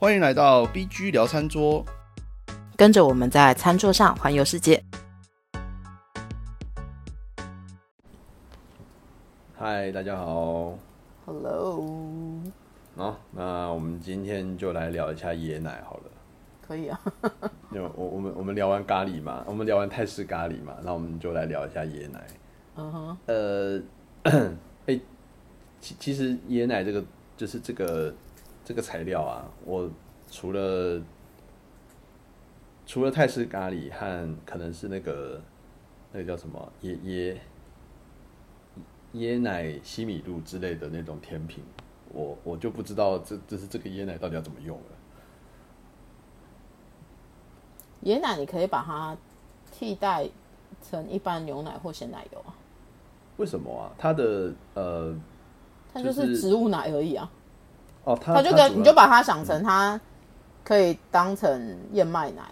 欢迎来到 BG 聊餐桌。跟着我们在餐桌上环游世界。嗨，大家好。Hello，好，那我们今天就来聊一下椰奶好了。可以啊。我我们我们聊完咖喱嘛，我们聊完泰式咖喱嘛，那我们就来聊一下椰奶。嗯哼，呃，哎、其其实椰奶这个就是这个这个材料啊，我除了除了泰式咖喱和可能是那个那个叫什么椰椰椰奶西米露之类的那种甜品，我我就不知道这这是这个椰奶到底要怎么用了。椰奶你可以把它替代成一般牛奶或鲜奶油啊，为什么啊？它的呃它就就是是植物奶而已啊。哦，它它就跟你就把它想成它可以当成燕麦奶，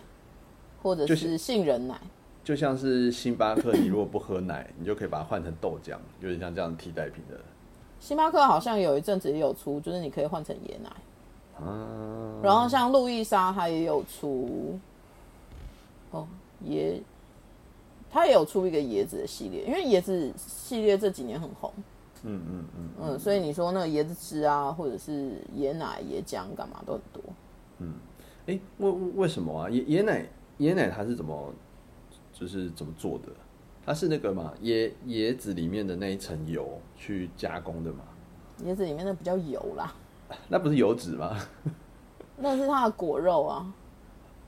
或者是杏仁奶。就像是星巴克，你如果不喝奶，你就可以把它换成豆浆，有点像这样替代品的。星巴克好像有一阵子也有出，就是你可以换成椰奶。啊，然后像路易莎，它也有出，哦椰，它也有出一个椰子的系列，因为椰子系列这几年很红，嗯嗯嗯嗯，所以你说那个椰子汁啊，或者是椰奶、椰浆干嘛都很多。嗯哎，为为为什么啊？椰椰奶椰奶它是怎么就是怎么做的？它是那个嘛椰椰子里面的那一层油去加工的嘛？椰子里面那比较油啦，那不是油脂吗？那是它的果肉啊。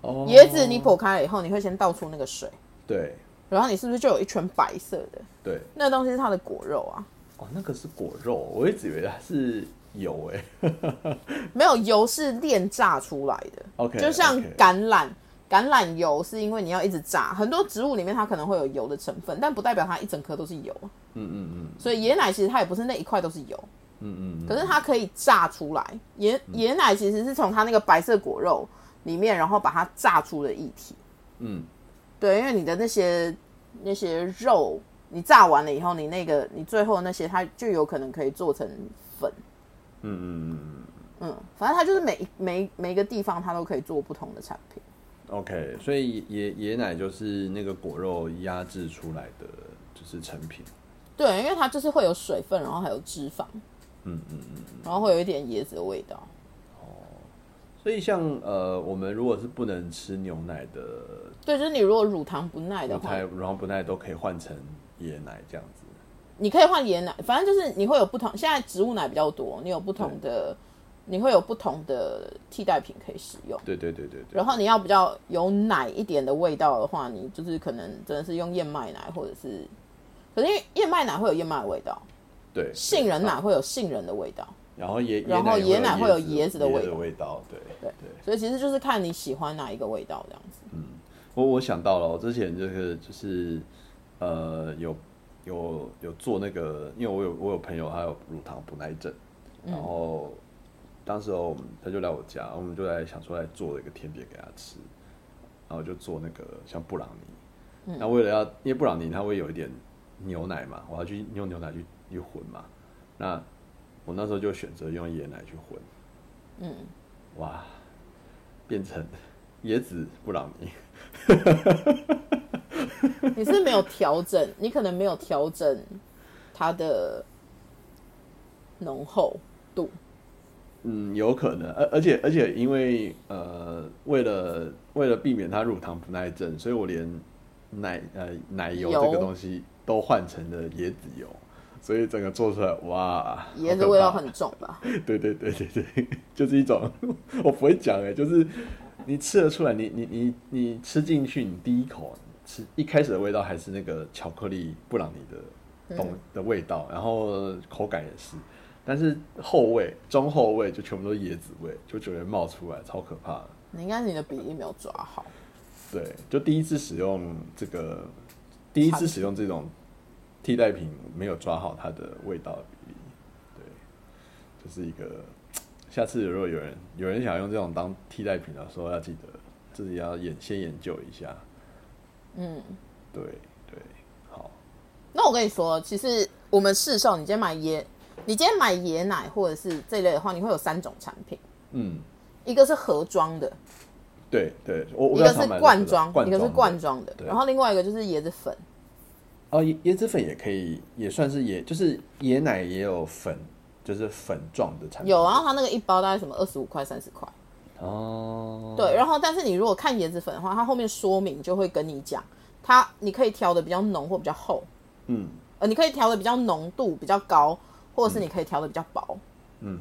哦，椰子你剖开了以后，你会先倒出那个水，对然后你是不是就有一圈白色的？对那东西是它的果肉啊，哦，那个是果肉，我一直以为它是油哎。没有油是炼炸出来的。OK，就像橄榄，橄榄油是因为你要一直炸，很多植物里面它可能会有油的成分，但不代表它一整颗都是油。嗯嗯嗯所以椰奶其实它也不是那一块都是油，嗯嗯嗯，可是它可以榨出来。椰椰奶其实是从它那个白色果肉里面，然后把它榨出的液体。嗯对，因为你的那些那些肉，你炸完了以后，你那个你最后那些它就有可能可以做成粉。嗯嗯嗯嗯。嗯，反正它就是每每每一个地方它都可以做不同的产品。OK，所以椰椰奶就是那个果肉压制出来的，就是成品。对，因为它就是会有水分，然后还有脂肪，嗯嗯嗯。然后会有一点椰子的味道。哦所以像呃，我们如果是不能吃牛奶的对，就是你如果乳糖不耐的话乳胎，，然后不耐都可以换成椰奶这样子。你可以换椰奶，反正就是你会有不同。现在植物奶比较多，你有不同的，你会有不同的替代品可以使用。对对对对对。然后你要比较有奶一点的味道的话，你就是可能真的是用燕麦奶，或者是，可是因为燕麦奶会有燕麦的味道，对。杏仁奶啊会有杏仁的味道，然后椰然后椰奶会有椰子子的味道味道。对对对。所以其实就是看你喜欢哪一个味道这样子。嗯我我想到了，我之前就是就是呃有有有做那个，因为我有我有朋友他有乳糖不耐症，然后当时候他就来我家，我们就来想说来做一个甜点给他吃，然后就做那个像布朗尼，那为了要因为布朗尼它会有一点牛奶嘛，我要去用牛奶去去混嘛，那我那时候就选择用椰奶去混，嗯，哇，变成椰子布朗尼。你是没有调整，你可能没有调整它的浓厚度。嗯，有可能，而而且而且因为呃，为了为了避免它乳糖不耐症，所以我连奶呃奶油油这个东西都换成了椰子油，所以整个做出来哇，椰子味道很重吧？对对对对对，就是一种我不会讲哎，就是你吃得出来，你你你你吃进去，你第一口吃一开始的味道还是那个巧克力布朗尼的东、的味道，然后口感也是。但是后味、中后味就全部都是椰子味，就觉得冒出来，超可怕的。你应该是你的比例没有抓好。对，就第一次使用这个，第一次使用这种替代品，没有抓好它的味道的比例。对，就是一个，下次如果有人有人想用这种当替代品的时候，要记得自己要研先研究一下。嗯，对对，好，那我跟你说，其实我们市售，你今天买椰，你今天买椰奶或者是这类的话，你会有三种产品。嗯一个是盒装的，对对，我我一个是罐装，一个是罐装的，然后另外一个就是椰子粉。哦，椰椰子粉也可以，也算是椰，就是椰奶也有粉，就是粉状的产品。有，然后它那个一包大概什么二十五块、三十块。哦，对，然后但是你如果看椰子粉的话，它后面说明就会跟你讲，它你可以调的比较浓或比较厚，嗯呃，你可以调的比较浓度比较高，或者是你可以调的比较薄。嗯，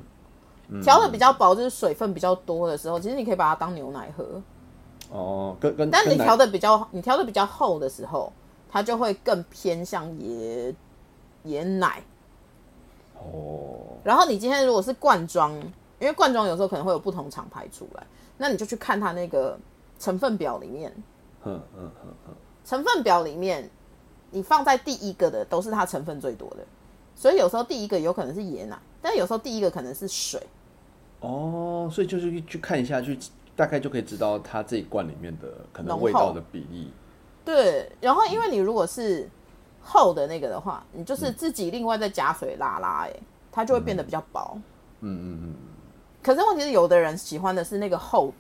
调的比较薄就是水分比较多的时候，其实你可以把它当牛奶喝。哦，跟跟，但你调的比较你调的比较厚的时候，它就会更偏向椰椰奶。哦，然后你今天如果是罐装，因为罐装有时候可能会有不同厂牌出来，那你就去看它那个成分表里面，哼哼哼哼，成分表里面你放在第一个的都是它成分最多的，所以有时候第一个有可能是椰奶，但有时候第一个可能是水。哦，所以就是去看一下，去大概就可以知道它这一罐里面的可能味道的比例。对，然后因为你如果是厚的那个的话，你就是自己另外再加水拉拉，哎，它就会变得比较薄。嗯嗯嗯，可是问题是，有的人喜欢的是那个厚，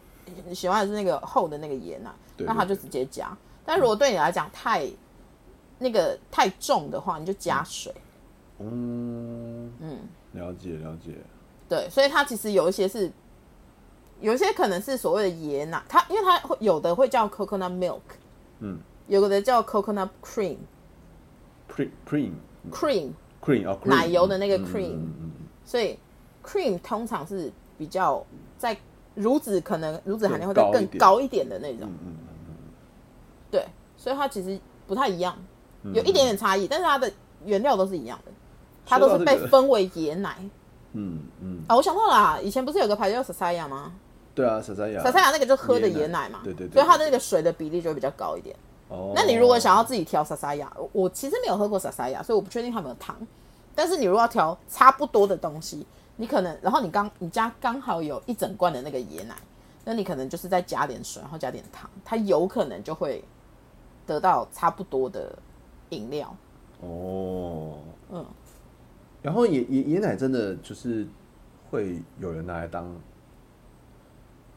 喜欢的是那个厚的那个椰奶，对那他就直接加。但如果对你来讲太那个太重的话，你就加水。嗯。嗯，了解了解。对，所以它其实有一些是，有一些可能是所谓的椰奶，它因为它会有的会叫 coconut milk，嗯。有的叫 coconut cream，cream cream cream，cream 哦奶油的那个嗯。cream 所以 cream 通常是比较在乳脂可能乳脂含量会更高一点再更高一点的那种。嗯嗯对，所以它其实不太一样，嗯有一点点差异，但是它的原料都是一样的，它都是被分为椰奶嗯嗯，啊。我想到了啊，以前不是有个牌子叫 Sasaya 吗对啊，莎莎雅，？Sasaya 那个就喝的椰奶嘛，对对对所以它的那个水的比例就会比较高一点。哦，那你如果想要自己调 Sasaya，我我其实没有喝过 Sasaya，所以我不确定它有没有糖。但是你如果要调差不多的东西，你可能，然后你刚你家刚好有一整罐的那个椰奶，那你可能就是再加点水，然后加点糖，它有可能就会得到差不多的饮料。哦，嗯，然后椰椰椰奶真的就是会有人拿来当，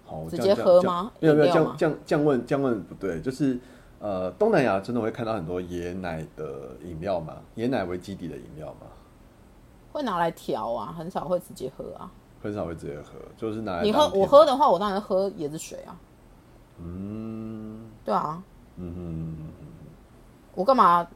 好直接喝吗？没有没有，饮料吗？这样这样这样问这样问不对，就是呃东南亚真的会看到很多椰奶的饮料嘛，椰奶为基底的饮料嘛，会拿来调啊，很少会直接喝啊。很少会直接喝，就是拿来你喝我喝的话，我当然喝椰子水啊。嗯对啊，嗯嗯嗯我干嘛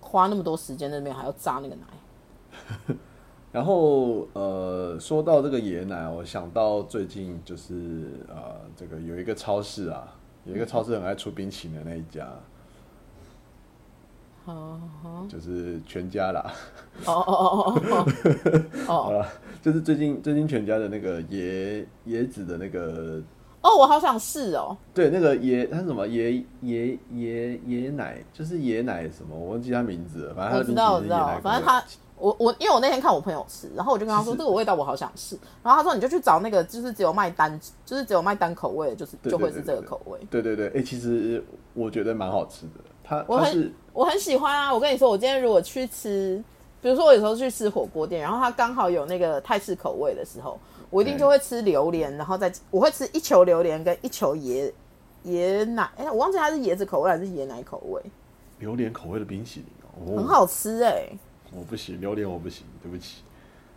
花那么多时间在那边还要榨那个奶？然后呃，说到这个椰奶，我想到最近就是呃，这个有一个超市啊，有一个超市很爱出冰淇淋的那一家，哦就是全家啦。哦哦哦哦 哦。好了，就是最近最近全家的那个椰椰子的那个，哦，我好想试哦。对，那个椰它是什么？椰椰椰椰奶，就是椰奶什么，我忘记它名字了，反正我知道，我知道。反正他，我我因为我那天看我朋友吃，然后我就跟他说这个味道我好想试，然后他说你就去找那个就是只有卖单，就是只有卖单口味的，就是对就会是这个口味。对对对，哎、其实我觉得蛮好吃的，它我很我很喜欢啊！我跟你说，我今天如果去吃，比如说我有时候去吃火锅店，然后它刚好有那个泰式口味的时候，我一定就会吃榴莲，然后再我会吃一球榴莲跟一球椰椰奶，哎、我忘记它是椰子口味还是椰奶口味，榴莲口味的冰淇淋哦，很好吃哎、我不行，榴莲我不行，对不起，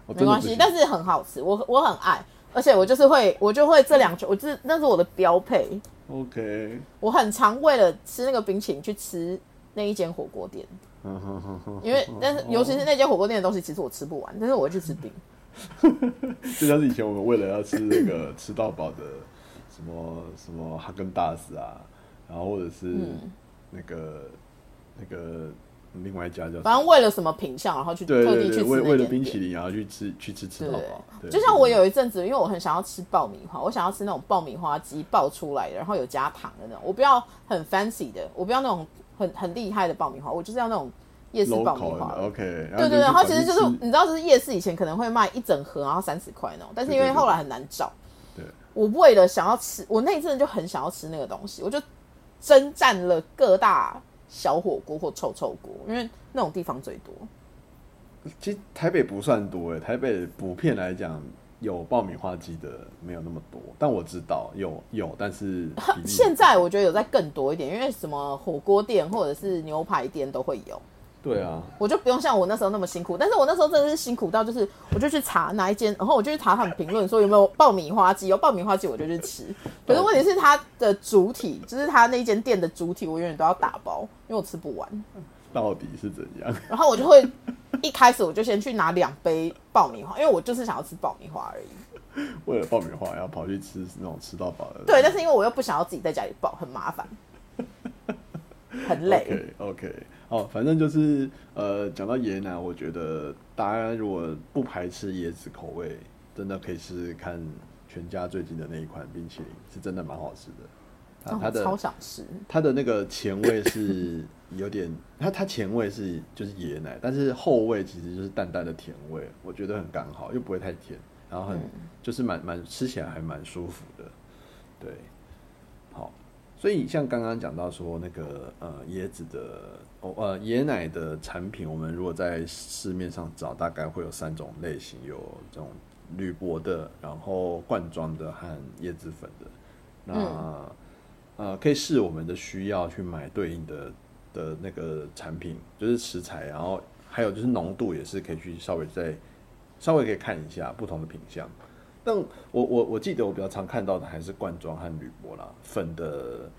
我没关系。但是很好吃，我我很爱，而且我就是会，我就会这两种，我就是那是我的标配，OK，我很常为了吃那个冰淇淋去吃那一间火锅店，因为但是尤其是那间火锅店的东西，其实我吃不完，但是我会去吃冰。就像是以前我们为了要吃那个吃到饱的什么什么哈根达斯啊，然后或者是嗯。那个、那个另外一家叫反正为了什么品相，然后去特地去吃为为了。冰淇淋然后去吃去吃吃对到饱，就像我有一阵子，因为我很想要吃爆米花，我想要吃那种爆米花机爆出来的，然后有加糖的那种。我不要很 fancy 的，我不要那种很很厉害的爆米花，我就是要那种夜市爆米花。OK，对对对，然后其实就是是你知道，就是夜市以前可能会卖一整盒，然后三十块那种，但是因为后来很难找。对我为了想要吃，我那一阵就很想要吃那个东西，我就征战了各大小火锅或臭臭锅，因为那种地方最多。其实台北不算多诶，台北普遍来讲有爆米花机的没有那么多，但我知道有有，但是现在我觉得有在更多一点，因为什么火锅店或者是牛排店都会有，对啊，我就不用像我那时候那么辛苦。但是我那时候真的是辛苦到，就是我就去查哪一间，然后我就去查他们评论说有没有爆米花机，有爆米花机我就去吃。可是问题是它的主体，就是它那间店的主体，我永远都要打包，因为我吃不完。到底是怎样？然后我就会一开始我就先去拿两杯爆米花，因为我就是想要吃爆米花而已。为了爆米花要跑去吃那种吃到饱的？对，但是因为我又不想要自己在家里爆，很麻烦，很累。OK OK，哦，反正就是呃，讲到椰奶，我觉得大家如果不排斥椰子口味，真的可以试试看全家最近的那一款冰淇淋，是真的蛮好吃的。它哦它的超想吃，它的那个前味是有点，它它前味是就是椰奶，但是后味其实就是淡淡的甜味，我觉得很刚好，又不会太甜，然后很、就是蛮蛮吃起来还蛮舒服的，对，好，所以像刚刚讲到说那个呃椰子的哦呃椰奶的产品，我们如果在市面上找，大概会有三种类型，有这种铝箔的，然后罐装的和椰子粉的，那。呃，可以视我们的需要去买对应的的那个产品，就是食材，然后还有就是浓度也是可以去稍微再稍微可以看一下不同的品相。但我我我记得我比较常看到的还是罐装和铝箔啦，粉的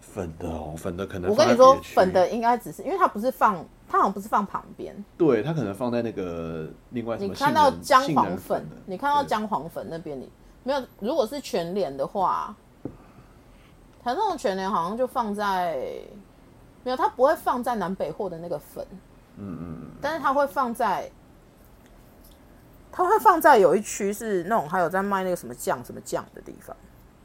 粉的哦，粉的可能我跟你说粉的应该只是因为它不是放，它好像不是放旁边。对它可能放在那个另外什你看到姜黄粉的，你看到姜黄粉那边你没有？如果是全脸的话，它那种全脸好像就放在没有，它不会放在南北货的那个粉，嗯嗯嗯，但是它会放在，它会放在有一区是那种还有在卖那个什么酱什么酱的地方，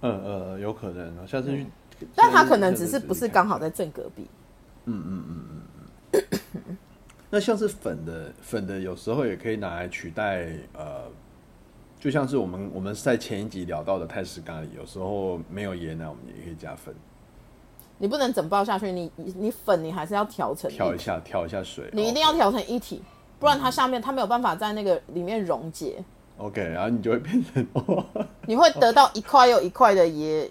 嗯呃有可能哦，下次去，但它可能只是不是刚好在正隔壁。嗯嗯嗯嗯。那像是粉的粉的，有时候也可以拿来取代呃，就像是我们我们在前一集聊到的泰式咖喱，有时候没有椰奶，我们也可以加粉，你不能整包下去，你你你粉你还是要调成调一下调一下水，你一定要调成一体，不然它下面它没有办法在那个里面溶解，OK，然后你就会变成哦，你会得到一块又一块的椰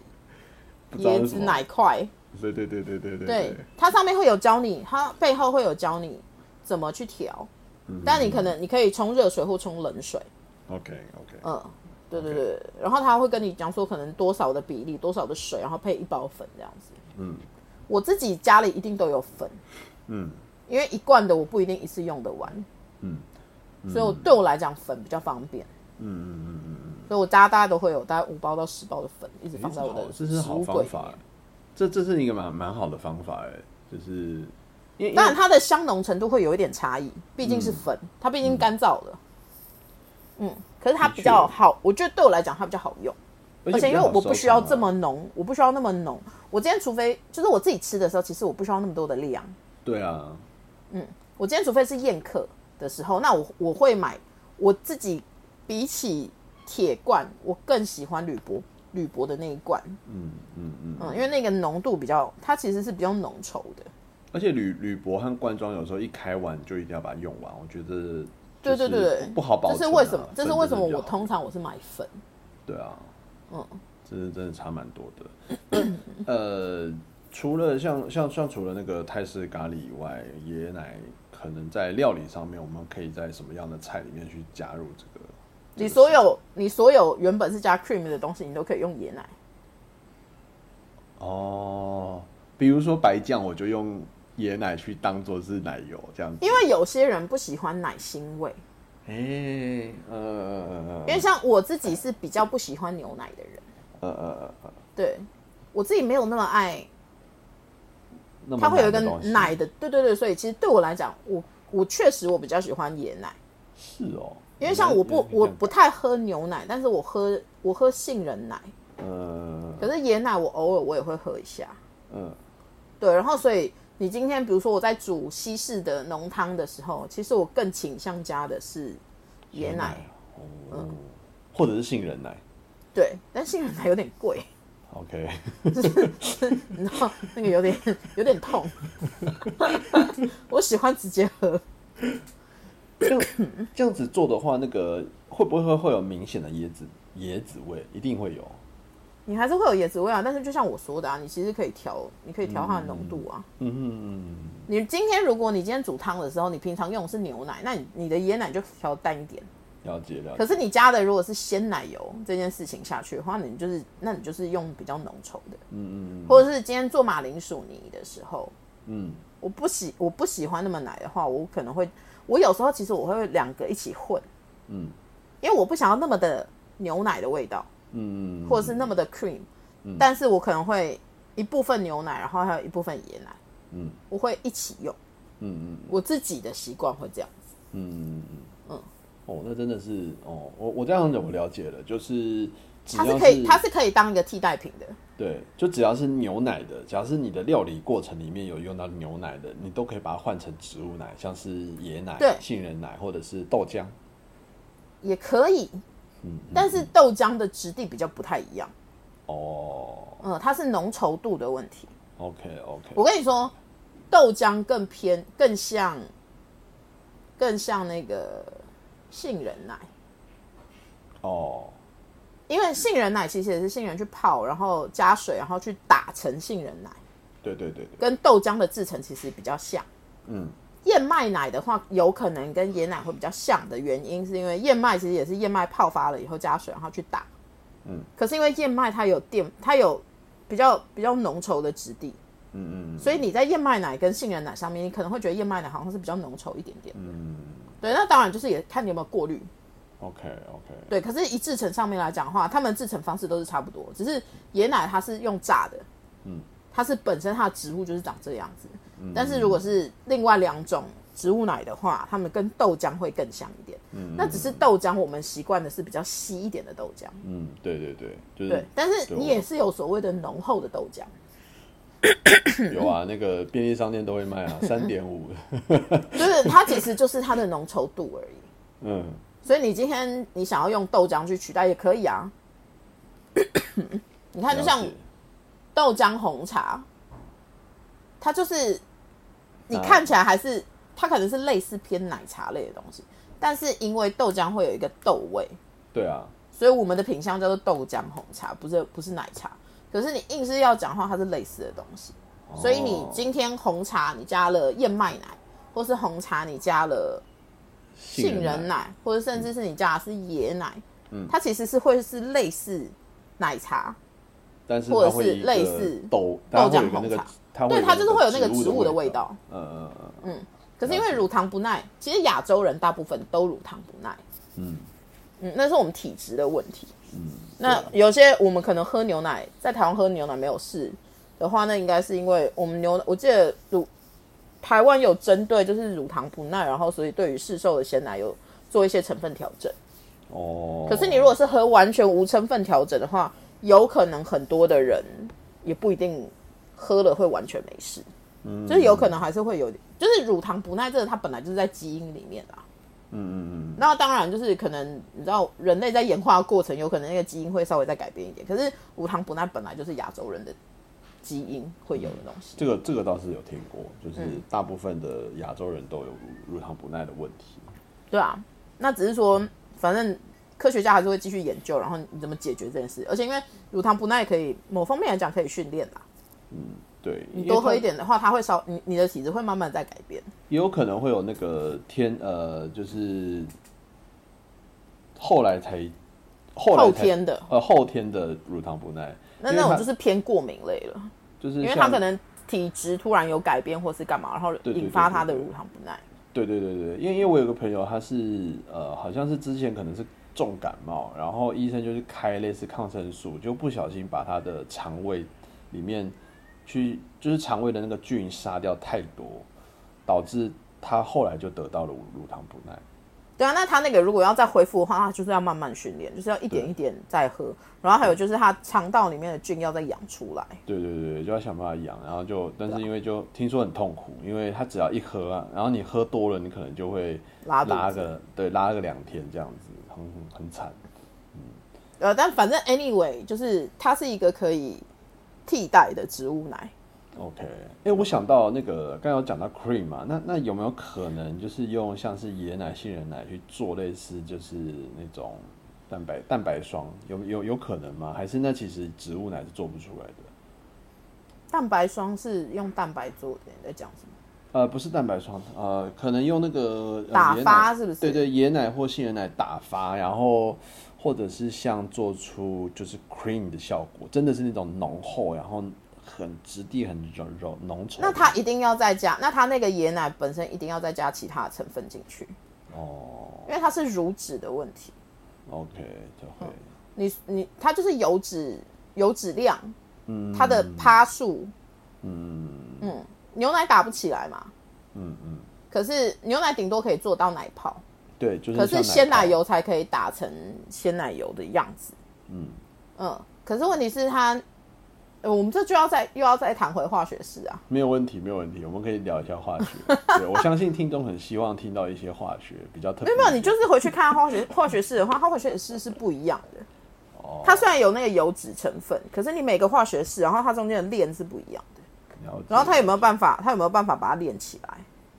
椰子奶块。对对对对对对对，它上面会有教你，它背后会有教你怎么去调，嗯但你可能你可以冲热水或冲冷水，，OK OK，嗯，对对对，然后他会跟你讲说可能多少的比例，多少的水，然后配一包粉这样子。嗯，我自己家里一定都有粉，嗯。因为一罐的我不一定一次用得完，嗯。所以我对我来讲粉比较方便。嗯嗯嗯嗯所以我家大概都会有大概五包到十包的粉，一直嗯，放在我的这是好方法。，这这是一个蛮蛮好的方法哎，就是因为当然，它的香浓程度会有一点差异，毕竟是粉，它毕竟干燥了。嗯，可是它比较好，我觉得对我来讲它比较好用，而且因为我不需要这么浓，我不需要那么浓。我今天除非就是我自己吃的时候，其实我不需要那么多的量。对啊，嗯我今天除非是宴客的时候，那我我会买我自己比起铁罐，我更喜欢铝箔铝箔的那一罐，嗯嗯嗯，嗯，因为那个浓度比较，它其实是比较浓稠的。而且铝铝箔和罐装有时候一开完就一定要把它用完，我觉得对对对对，不好保这是为什么？这是为什么我通常我是买粉。对啊，嗯，这是真的差蛮多的。呃，除了像像像除了那个泰式咖喱以外，椰奶可能在料理上面，我们可以在什么样的菜里面去加入这个？你所有你所有原本是加 cream 的东西，你都可以用椰奶。哦，比如说白酱，我就用椰奶去当做是奶油这样子。因为有些人不喜欢奶腥味，哎、呃呃呃因为像我自己是比较不喜欢牛奶的人，呃呃呃呃，对我自己没有那么爱，它会有一个奶的，对对对，所以其实对我来讲，我我确实我比较喜欢椰奶，是哦，因为像我不我不太喝牛奶，但是我喝我喝杏仁奶，呃可是椰奶我偶尔我也会喝一下，嗯对，然后所以你今天比如说我在煮西式的浓汤的时候，其实我更倾向加的是椰奶，哦，或者是杏仁奶。对，但杏仁奶有点贵，，OK，你知道那个有点有点痛，我喜欢直接喝。这样 这样子做的话，那个会不会会有明显的椰子椰子味？一定会有。你还是会有椰子味啊，但是就像我说的啊，你其实可以调，你可以调它的浓度啊。嗯嗯嗯你今天如果你今天煮汤的时候，你平常用的是牛奶，那你你的椰奶就调淡一点。了解了解。可是你加的如果是鲜奶油这件事情下去的话，你就是那你就是用比较浓稠的，嗯嗯嗯或者是今天做马铃薯泥的时候，嗯我不喜我不喜欢那么奶的话，我可能会我有时候其实我会两个一起混，嗯。因为我不想要那么的牛奶的味道，嗯嗯，或者是那么的 cream，、但是我可能会一部分牛奶，然后还有一部分椰奶，嗯。我会一起用，嗯嗯我自己的习惯会这样子。嗯嗯嗯嗯。哦，那真的是哦，我我这样子我了解了，就是它是可以，它是可以当一个替代品的。对，就只要是牛奶的，只要是你的料理过程里面有用到牛奶的，你都可以把它换成植物奶，像是椰奶对、杏仁奶或者是豆浆。也可以，嗯但是豆浆的质地比较不太一样，哦嗯，它是浓稠度的问题。，OK OK，我跟你说，豆浆更偏，更像，更像那个杏仁奶，哦，因为杏仁奶其实也是杏仁去泡，然后加水，然后去打成杏仁奶，对对对对，跟豆浆的制成其实比较像。嗯燕麦奶的话，有可能跟椰奶会比较像的原因，是因为燕麦其实也是燕麦泡发了以后加水，然后去打。嗯。可是因为燕麦它有淀，它有比较比较浓稠的质地，嗯嗯所以你在燕麦奶跟杏仁奶上面，你可能会觉得燕麦奶好像是比较浓稠一点点。嗯对，那当然就是也看你有没有过滤。，OK OK，对，可是，一制成上面来讲的话，他们制成方式都是差不多，只是椰奶它是用榨的，嗯，它是本身它的植物就是长这样子。但是如果是另外两种植物奶的话，它们跟豆浆会更像一点。嗯，那只是豆浆，我们习惯的是比较稀一点的豆浆。嗯，对对对，就是对，但是你也是有所谓的浓厚的豆浆。有啊，那个便利商店都会卖啊，三点五，就是它其实就是它的浓稠度而已。嗯所以你今天你想要用豆浆去取代也可以啊。你看，就像豆浆红茶，它就是你啊。看起来还是它可能是类似偏奶茶类的东西，但是因为豆浆会有一个豆味，对啊，所以我们的品相叫做豆浆红茶，不是不是奶茶。可是你硬是要讲话，它是类似的东西，所以你哦今天红茶你加了燕麦奶，或是红茶你加了杏仁奶，或者甚至是你加的是椰奶，嗯它其实是会是类似奶茶，但是或者是类似豆豆浆红茶，它对，它就是会有那个植植物的味味道。。嗯嗯嗯可是因为乳糖不耐，其实亚洲人大部分都乳糖不耐，嗯嗯，那是我们体质的问题。嗯，那有些我们可能喝牛奶，在台湾喝牛奶没有事的话，那应该是因为我们牛，我记得乳台湾有针对就是乳糖不耐，然后所以对于市售的鲜奶有做一些成分调整。哦，可是你如果是喝完全无成分调整的话，有可能很多的人也不一定喝了会完全没事，嗯就是有可能还是会有点，就是乳糖不耐这个它本来就是在基因里面的、啊。嗯嗯嗯那当然就是可能你知道人类在演化过程，有可能那个基因会稍微再改变一点。可是乳糖不耐本来就是亚洲人的基因会有的东西。这个这个倒是有听过，就是嗯大部分的亚洲人都有乳乳糖不耐的问题。对啊，那只是说，反正科学家还是会继续研究，然后你怎么解决这件事。而且因为乳糖不耐可以某方面来讲可以训练啦，对，你多喝一点，点的话，它会稍你你的体质会慢慢在改变。也有可能会有那个天呃，就是后来才后天的。呃后天的乳糖不耐，那那种就是偏过敏类了，就是因为他可能体质突然有改变或是干嘛，然后引发对对对它的乳糖不耐。对对对对，因为因为我有个朋友，他是呃，好像是之前可能是重感冒，然后医生就是开类似抗生素，就不小心把他的肠胃里面去就是肠胃的那个菌杀掉太多，导致他后来就得到了乳糖不耐。对啊，那他那个如果要再恢复的话，他就是要慢慢训练，就是要一点一点再喝。然后还有就是他肠道里面的菌要再养出来。对对对，就要想办法养，然后就但是因为就听说很痛苦，因为他只要一喝啊，然后你喝多了，你可能就会拉个对拉个两天这样子，很很很惨。呃，但反正 anyway，就是它是一个可以替代的植物奶。OK，哎、我想到那个刚刚有讲到 cream 嘛，那那有没有可能就是用像是椰奶、杏仁奶去做类似就是那种蛋白蛋白霜，有有有可能吗？还是那其实植物奶是做不出来的？蛋白霜是用蛋白做的，你在讲什么？呃，不是蛋白霜，呃，可能用那个、呃打发是不是对对，椰奶或杏仁奶打发，然后或者是像做出就是 cream 的效果，真的是那种浓厚，然后很质地很柔柔浓稠。那它一定要再加，那它那个椰奶本身一定要再加其他的成分进去，哦因为它是乳脂的问题。，OK 就会。你你它就是油脂油脂量，嗯它的趴数，嗯嗯，牛奶打不起来嘛。嗯嗯，可是牛奶顶多可以做到奶泡，对，就是可是，鲜奶油才可以打成鲜奶油的样子。嗯，嗯，可是问题是它，呃我们这就要再又要再谈回化学式啊。没有问题，没有问题，我们可以聊一下化学。对我相信听众很希望听到一些化学比较特别。没有，没有，你就是回去看化学化学式的话，它化学式是不一样的。哦它虽然有那个油脂成分，可是你每个化学式，然后它中间的链是不一样的。然后它有没有办法？它有没有办法把它链起来？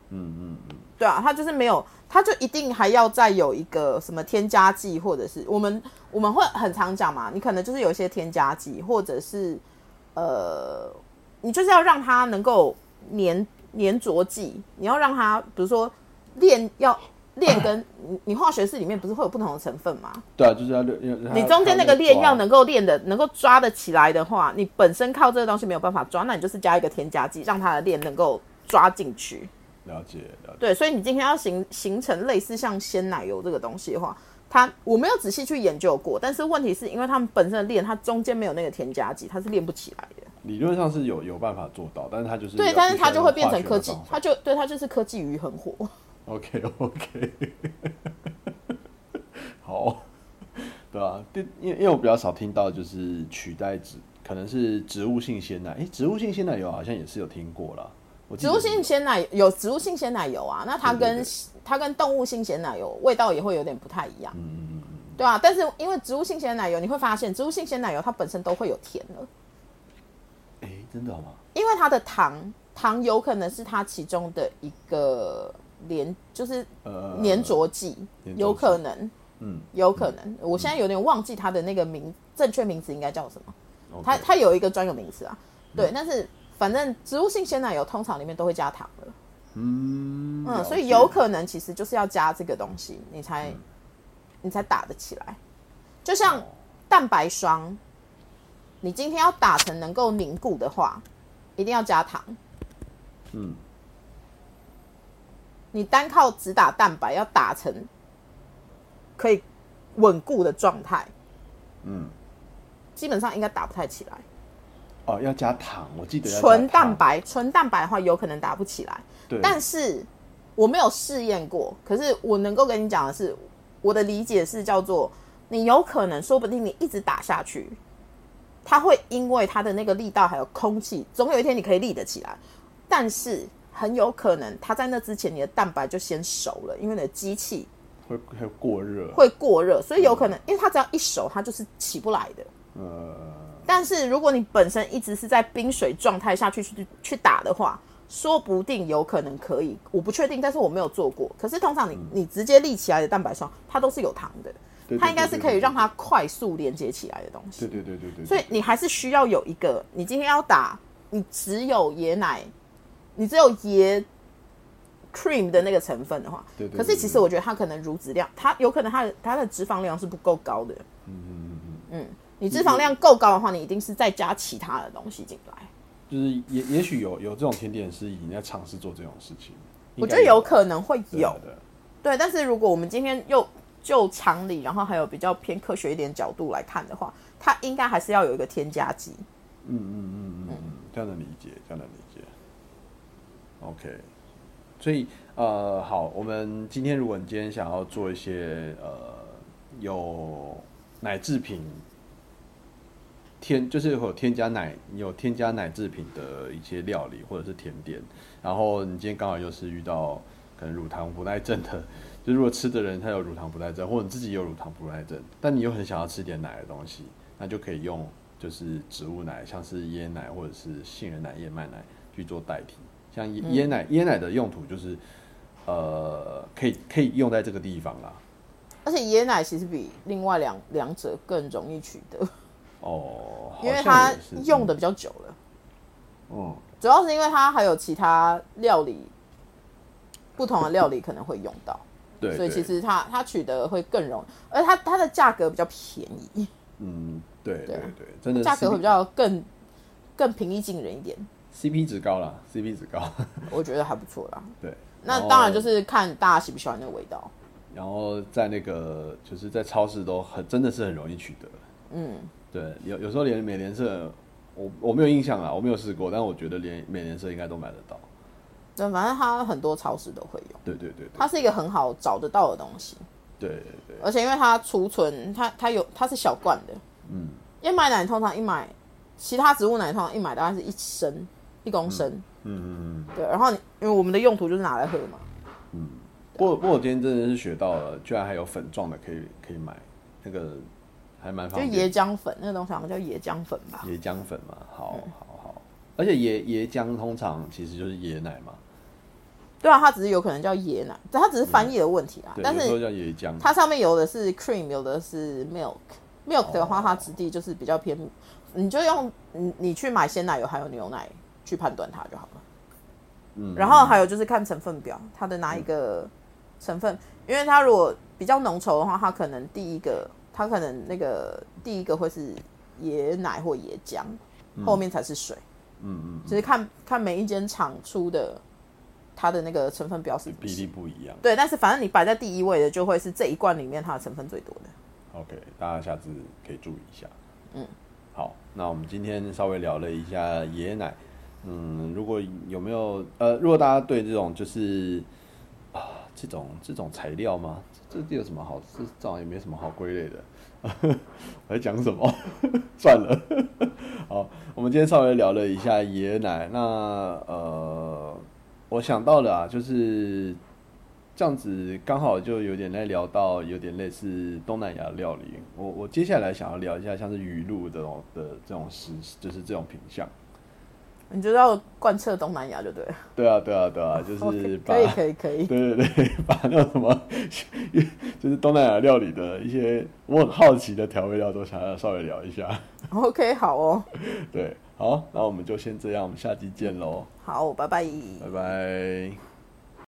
嗯嗯嗯，对啊，它就是没有，它就一定还要再有一个什么添加剂，或者是我们我们会很常讲嘛，你可能就是有一些添加剂，或者是呃，你就是要让它能够粘粘着剂，你要让它，比如说链要链跟你你化学式里面不是会有不同的成分吗？对啊，就是要要你中间那个链要能能够链的，能够抓得起来的话，你本身靠这个东西没有办法抓，那你就是加一个添加剂，让它的链能够抓进去。了解了解，对，所以你今天要形形成类似像鲜奶油这个东西的话，它我没有仔细去研究过，但是问题是因为他们本身的链它中间没有那个添加剂，它是练不起来的。理论上是有有办法做到，但是它就是对，但是它就会变成科技它就对它就是科技鱼很火。OK OK，好，对啊，对，因为因为我比较少听到就是取代植，可能是植物性鲜奶，诶，植物性鲜奶油好像也是有听过啦。植物性鲜奶有植物性鲜奶油啊，那它跟它跟动物性鲜奶油味道也会有点不太一样。嗯嗯嗯对啊，但是因为植物性鲜奶油，你会发现植物性鲜奶油它本身都会有甜了，嗯，诶，真的好吗？因为它的糖糖有可能是它其中的一个连，就是呃，粘着剂，有可能，嗯，有可能。我现在有点忘记它的那个名正确名词应该叫什么，它它有一个专有名词啊，嗯对，但是反正植物性鲜奶油通常里面都会加糖的，嗯嗯，所以有可能其实就是要加这个东西，你嗯才你才打得起来。就像蛋白霜，你今天要打成能够凝固的话，一定要加糖。嗯，你单靠只打蛋白，要打成可以稳固的状态，嗯，基本上应该打不太起来。哦，要加糖，我记得纯蛋，白，纯蛋白的话有可能打不起来，对，但是我没有试验过。可是我能够跟你讲的是，我的理解是叫做，你有可能，说不定你一直打下去，它会因为它的那个力道还有空气，总有一天你可以立得起来。但是很有可能，它在那之前，你的蛋白就先熟了，因为你的机器会会过热，会过热，所以有可能，因为它只要一熟，它就是起不来的。呃，但是如果你本身一直是在冰水状态下去去去打的话，说不定有可能可以，我不确定，但是我没有做过。可是通常你你直接立起来的蛋白霜，它都是有糖的，对它应该是可以让它快速连接起来的东西。对对对对对，所以你还是需要有一个，你今天要打，你只有椰奶，你只有椰 cream 的那个成分的话，对对对可是其实我觉得它可能乳脂量，它有可能它的它的脂肪量是不够高的。嗯嗯嗯嗯，嗯，你脂肪量够高的话，你一定是再加其他的东西进来。就是也也许有有这种甜点师已经在尝试做这种事情，我觉得有可能会有对啊，对但是如果我们今天又就常理，然后还有比较偏科学一点角度来看的话，它应该还是要有一个添加剂。嗯嗯嗯嗯嗯，这样能理解，这样能理解。OK，所以呃，好，我们今天如果你今天想要做一些呃有奶制品添，就是有添加奶有添加奶制品的一些料理或者是甜点，然后你今天刚好又是遇到可能乳糖不耐症的，就如果吃的人他有乳糖不耐症，或者你自己有乳糖不耐症，但你又很想要吃点奶的东西，那就可以用就是植物奶，像是椰奶或者是杏仁奶、燕麦奶去做代替。像椰椰奶，椰奶的用途就是呃，可以可以用在这个地方啦。而且椰奶其实比另外两两者更容易取得，哦，因为它用的比较久了。嗯，主要是因为它还有其他料理，不同的料理可能会用到，对，所以其实它它取得会更容易，而它它的价格比较便宜，嗯，对对对真的价格会比较更更平易近人一点，CP 值高啦 c p 值高，我觉得还不错啦。对。那当然就是看大家喜不喜欢那个味道。然后在那个就是在超市都很真的是很容易取得，嗯，对，有有时候连美联社，我我没有印象啦，我没有试过，但我觉得连美联社应该都买得到。对，反正它很多超市都会有，对对对对。它是一个很好找得到的东西，对对对，而且因为它储存，它它有它是小罐的，嗯，燕麦奶通常一买，其他植物奶通常一买大概是一升一公升，嗯嗯嗯。对，然后你因为我们的用途就是拿来喝嘛，嗯。不过不过我今天真的是学到了，居然还有粉状的可以可以买，那个还蛮就方便。椰浆粉那个东西好像叫椰浆粉吧，椰浆粉嘛，好嗯好好，而且椰椰浆通常其实就是椰奶嘛，对啊，它只是有可能叫椰奶，但它只是翻译的问题啦，对，但是叫椰浆。它上面有的是 cream，有的是 milk。milk 的话，它质地就是比较偏，你就用你你去买鲜奶油还有牛奶去判断它就好了。嗯，然后还有就是看成分表，它的哪一个成分，因为它如果比较浓稠的话，它可能第一个，它可能那个第一个会是椰奶或椰浆，后面才是水。嗯嗯，只是看看每一间厂出的它的那个成分表是比例不一样。对，但是反正你摆在第一位的就会是这一罐里面它的成分最多的。OK，大家下次可以注意一下。嗯，好，那我们今天稍微聊了一下椰奶。嗯，如果有没有呃，如果大家对这种就是啊这种这种材料吗？这这有什么好？这这种也没什么好归类的。我在讲什么？算了。好，我们今天稍微聊了一下椰奶。那呃，我想到了啊，就是这样子，刚好就有点在聊到有点类似东南亚料理。我我接下来想要聊一下像是鱼露这种的这种食，就是这种品相。你就要贯彻东南亚就对了。对啊，对啊，对啊，就是可以可以可以。对对对，把那什么，就是东南亚料理的一些我很好奇的调味料都想要稍微聊一下。OK，好哦，对，好，那我们就先这样，我们下期见喽，好，拜拜。拜拜。